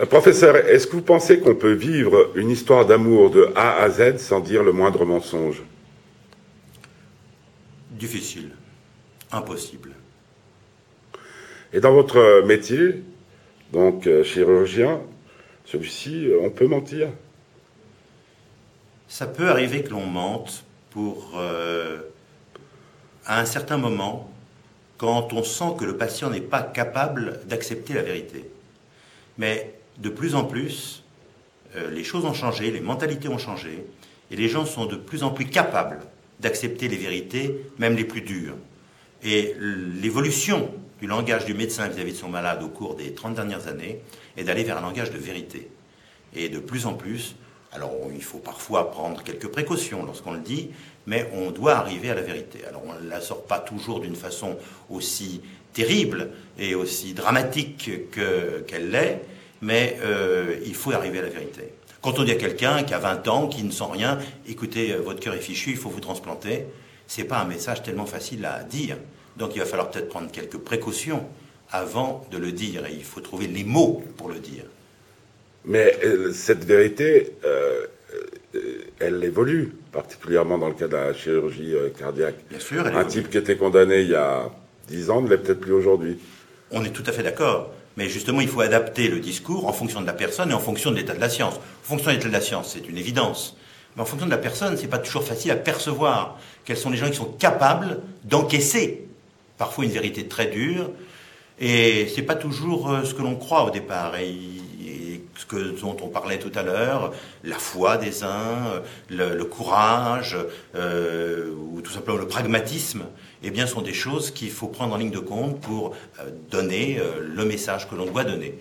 Euh, Professeur, est-ce que vous pensez qu'on peut vivre une histoire d'amour de A à Z sans dire le moindre mensonge? Difficile. Impossible. Et dans votre métier, donc euh, chirurgien, celui-ci, euh, on peut mentir? Ça peut arriver que l'on mente pour, euh, à un certain moment, quand on sent que le patient n'est pas capable d'accepter la vérité. Mais de plus en plus, euh, les choses ont changé, les mentalités ont changé, et les gens sont de plus en plus capables d'accepter les vérités, même les plus dures. Et l'évolution du langage du médecin vis-à-vis de son malade au cours des 30 dernières années est d'aller vers un langage de vérité. Et de plus en plus, alors il faut parfois prendre quelques précautions lorsqu'on le dit, mais on doit arriver à la vérité. Alors on ne la sort pas toujours d'une façon aussi terrible et aussi dramatique qu'elle l'est, mais euh, il faut arriver à la vérité. Quand on dit à quelqu'un qui a 20 ans, qui ne sent rien, écoutez, euh, votre cœur est fichu, il faut vous transplanter, c'est pas un message tellement facile à dire. Donc il va falloir peut-être prendre quelques précautions avant de le dire, et il faut trouver les mots pour le dire. Mais euh, cette vérité, euh, elle évolue, particulièrement dans le cas de la chirurgie cardiaque. Bien sûr, elle Un évolue. type qui était condamné il y a 10 ans ne l'est peut-être plus aujourd'hui. On est tout à fait d'accord. Mais justement, il faut adapter le discours en fonction de la personne et en fonction de l'état de la science. En fonction de l'état de la science, c'est une évidence. Mais en fonction de la personne, c'est pas toujours facile à percevoir quels sont les gens qui sont capables d'encaisser parfois une vérité très dure. Et c'est pas toujours euh, ce que l'on croit au départ. Ce dont on parlait tout à l'heure, la foi des uns, le, courage, euh, ou tout simplement le pragmatisme, eh sont des choses qu'il faut prendre en ligne de compte pour euh, donner euh, le message que l'on doit donner.